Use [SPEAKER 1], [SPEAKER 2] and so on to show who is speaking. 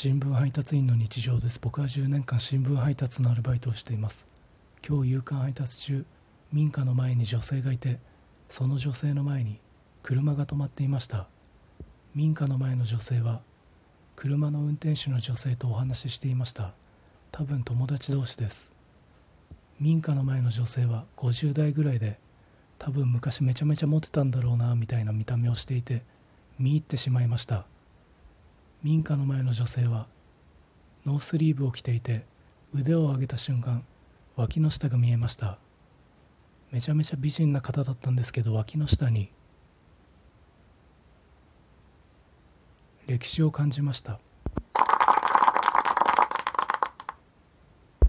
[SPEAKER 1] 新聞配達員の日常です。僕は10年間新聞配達のアルバイトをしています。今日夕刊配達中民家の前に女性がいてその女性の前に車が止まっていました。民家の前の女性は車の運転手の女性とお話ししていました。多分友達同士です。民家の前の女性は50代ぐらいで多分昔めちゃめちゃモテたんだろうなみたいな見た目をしていて見入ってしまいました。民家の前の女性はノースリーブを着ていて腕を上げた瞬間脇の下が見えました。めちゃめちゃ美人な方だったんですけど脇の下に歴史を感じました。